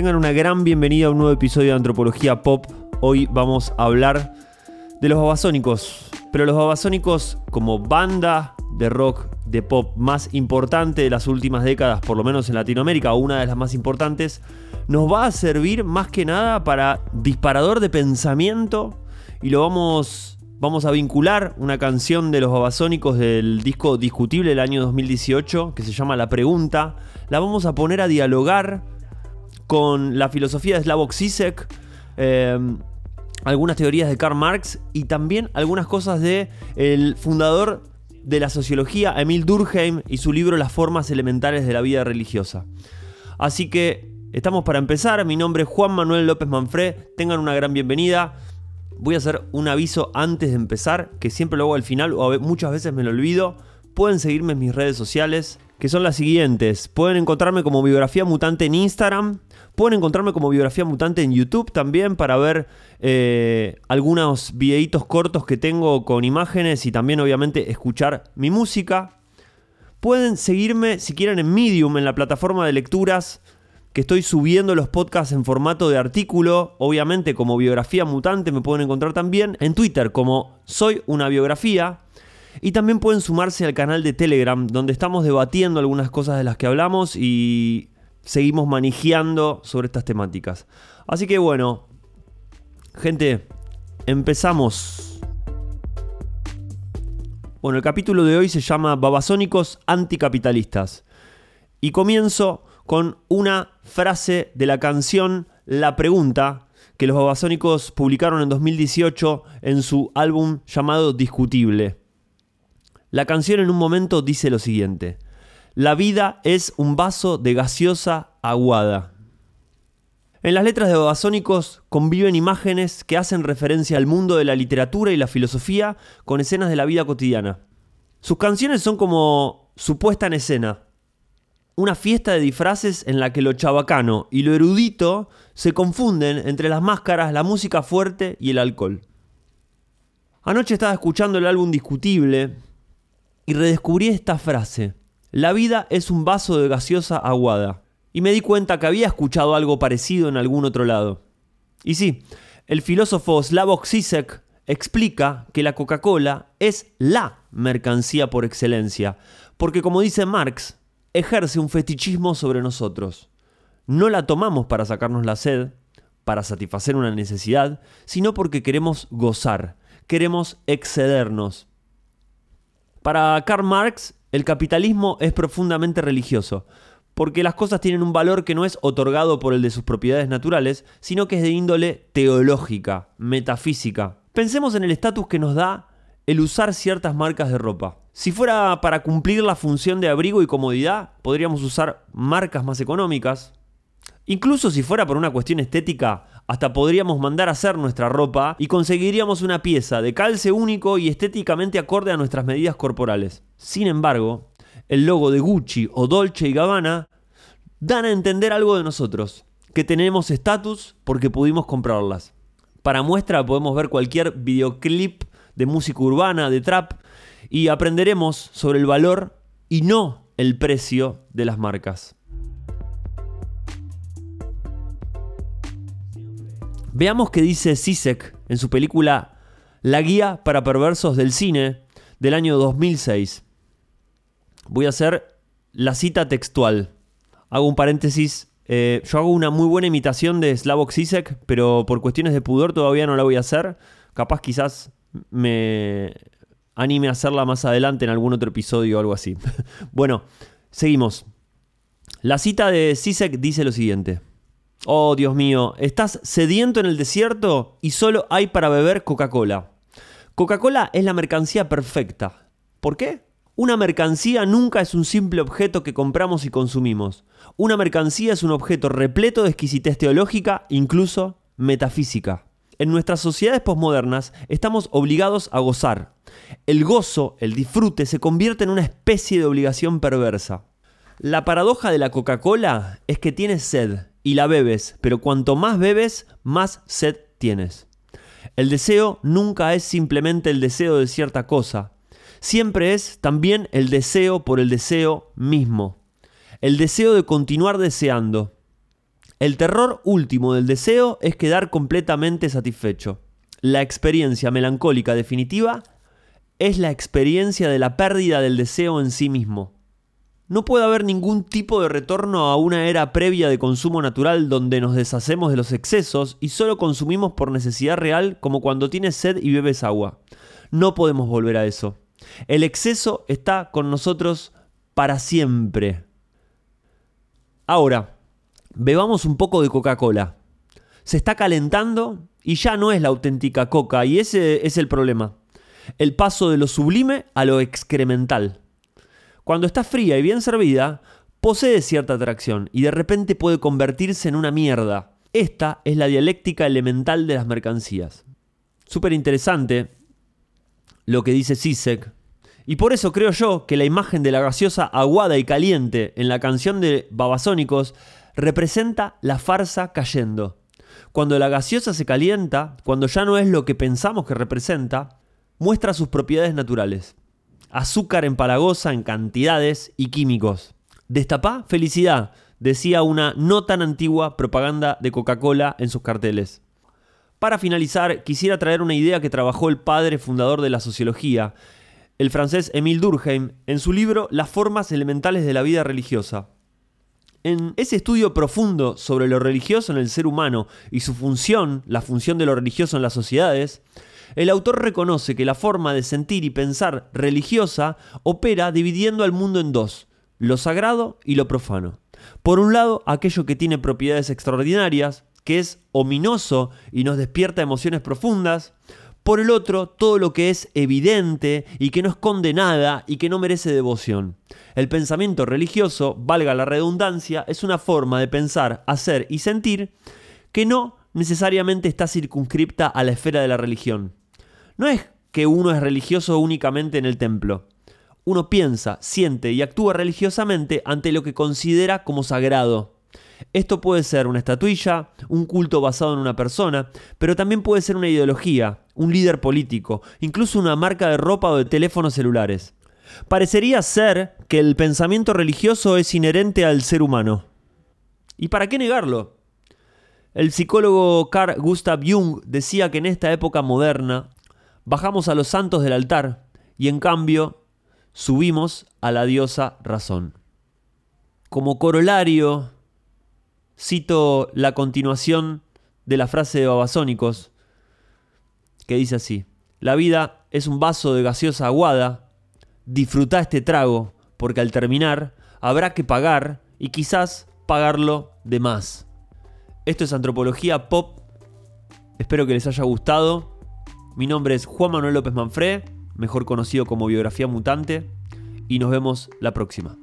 Tengan una gran bienvenida a un nuevo episodio de Antropología Pop. Hoy vamos a hablar de los babasónicos, pero los babasónicos como banda de rock, de pop más importante de las últimas décadas, por lo menos en Latinoamérica, una de las más importantes, nos va a servir más que nada para disparador de pensamiento y lo vamos, vamos a vincular una canción de los babasónicos del disco Discutible del año 2018 que se llama La Pregunta, la vamos a poner a dialogar con la filosofía de Slavoj Zizek, eh, algunas teorías de Karl Marx y también algunas cosas de el fundador de la sociología, Emil Durkheim, y su libro Las formas elementales de la vida religiosa. Así que estamos para empezar. Mi nombre es Juan Manuel López Manfred. Tengan una gran bienvenida. Voy a hacer un aviso antes de empezar, que siempre lo hago al final o muchas veces me lo olvido. Pueden seguirme en mis redes sociales, que son las siguientes. Pueden encontrarme como biografía mutante en Instagram. Pueden encontrarme como biografía mutante en YouTube también para ver eh, algunos videitos cortos que tengo con imágenes y también obviamente escuchar mi música. Pueden seguirme si quieren en Medium, en la plataforma de lecturas que estoy subiendo los podcasts en formato de artículo, obviamente como biografía mutante me pueden encontrar también, en Twitter como soy una biografía, y también pueden sumarse al canal de Telegram, donde estamos debatiendo algunas cosas de las que hablamos y seguimos manejando sobre estas temáticas. Así que bueno, gente, empezamos. Bueno, el capítulo de hoy se llama Babasónicos anticapitalistas. Y comienzo con una frase de la canción La Pregunta que los babasónicos publicaron en 2018 en su álbum llamado Discutible. La canción en un momento dice lo siguiente. La vida es un vaso de gaseosa aguada. En las letras de Babasónicos conviven imágenes que hacen referencia al mundo de la literatura y la filosofía con escenas de la vida cotidiana. Sus canciones son como su puesta en escena. Una fiesta de disfraces en la que lo chabacano y lo erudito se confunden entre las máscaras, la música fuerte y el alcohol. Anoche estaba escuchando el álbum Discutible y redescubrí esta frase. La vida es un vaso de gaseosa aguada. Y me di cuenta que había escuchado algo parecido en algún otro lado. Y sí, el filósofo Slavoj Zizek explica que la Coca-Cola es la mercancía por excelencia, porque como dice Marx, ejerce un fetichismo sobre nosotros. No la tomamos para sacarnos la sed, para satisfacer una necesidad, sino porque queremos gozar, queremos excedernos, para Karl Marx, el capitalismo es profundamente religioso, porque las cosas tienen un valor que no es otorgado por el de sus propiedades naturales, sino que es de índole teológica, metafísica. Pensemos en el estatus que nos da el usar ciertas marcas de ropa. Si fuera para cumplir la función de abrigo y comodidad, podríamos usar marcas más económicas. Incluso si fuera por una cuestión estética, hasta podríamos mandar a hacer nuestra ropa y conseguiríamos una pieza de calce único y estéticamente acorde a nuestras medidas corporales. Sin embargo, el logo de Gucci o Dolce y Gabbana dan a entender algo de nosotros, que tenemos estatus porque pudimos comprarlas. Para muestra podemos ver cualquier videoclip de música urbana, de trap, y aprenderemos sobre el valor y no el precio de las marcas. Veamos qué dice Sisek en su película La guía para perversos del cine del año 2006. Voy a hacer la cita textual. Hago un paréntesis. Eh, yo hago una muy buena imitación de Slavoj Zizek, pero por cuestiones de pudor todavía no la voy a hacer. Capaz quizás me anime a hacerla más adelante en algún otro episodio o algo así. bueno, seguimos. La cita de Zizek dice lo siguiente. Oh, Dios mío, estás sediento en el desierto y solo hay para beber Coca-Cola. Coca-Cola es la mercancía perfecta. ¿Por qué? Una mercancía nunca es un simple objeto que compramos y consumimos. Una mercancía es un objeto repleto de exquisitez teológica, incluso metafísica. En nuestras sociedades posmodernas estamos obligados a gozar. El gozo, el disfrute, se convierte en una especie de obligación perversa. La paradoja de la Coca-Cola es que tienes sed, y la bebes, pero cuanto más bebes, más sed tienes. El deseo nunca es simplemente el deseo de cierta cosa, siempre es también el deseo por el deseo mismo, el deseo de continuar deseando. El terror último del deseo es quedar completamente satisfecho. La experiencia melancólica definitiva es la experiencia de la pérdida del deseo en sí mismo. No puede haber ningún tipo de retorno a una era previa de consumo natural donde nos deshacemos de los excesos y solo consumimos por necesidad real como cuando tienes sed y bebes agua. No podemos volver a eso. El exceso está con nosotros para siempre. Ahora, bebamos un poco de Coca-Cola. Se está calentando y ya no es la auténtica coca y ese es el problema. El paso de lo sublime a lo excremental. Cuando está fría y bien servida, posee cierta atracción y de repente puede convertirse en una mierda. Esta es la dialéctica elemental de las mercancías. Súper interesante lo que dice Sisek. Y por eso creo yo que la imagen de la gaseosa aguada y caliente en la canción de Babasónicos representa la farsa cayendo. Cuando la gaseosa se calienta, cuando ya no es lo que pensamos que representa, muestra sus propiedades naturales azúcar empalagosa en cantidades y químicos. Destapá felicidad, decía una no tan antigua propaganda de Coca-Cola en sus carteles. Para finalizar, quisiera traer una idea que trabajó el padre fundador de la sociología, el francés Émile Durkheim, en su libro Las formas elementales de la vida religiosa. En ese estudio profundo sobre lo religioso en el ser humano y su función, la función de lo religioso en las sociedades, el autor reconoce que la forma de sentir y pensar religiosa opera dividiendo al mundo en dos, lo sagrado y lo profano. Por un lado, aquello que tiene propiedades extraordinarias, que es ominoso y nos despierta emociones profundas. Por el otro, todo lo que es evidente y que no esconde nada y que no merece devoción. El pensamiento religioso, valga la redundancia, es una forma de pensar, hacer y sentir que no necesariamente está circunscripta a la esfera de la religión. No es que uno es religioso únicamente en el templo. Uno piensa, siente y actúa religiosamente ante lo que considera como sagrado. Esto puede ser una estatuilla, un culto basado en una persona, pero también puede ser una ideología, un líder político, incluso una marca de ropa o de teléfonos celulares. Parecería ser que el pensamiento religioso es inherente al ser humano. ¿Y para qué negarlo? El psicólogo Carl Gustav Jung decía que en esta época moderna bajamos a los santos del altar y en cambio subimos a la diosa razón. Como corolario, cito la continuación de la frase de Babasónicos, que dice así, la vida es un vaso de gaseosa aguada, disfruta este trago, porque al terminar habrá que pagar y quizás pagarlo de más. Esto es Antropología Pop, espero que les haya gustado mi nombre es Juan Manuel López Manfred, mejor conocido como Biografía Mutante, y nos vemos la próxima.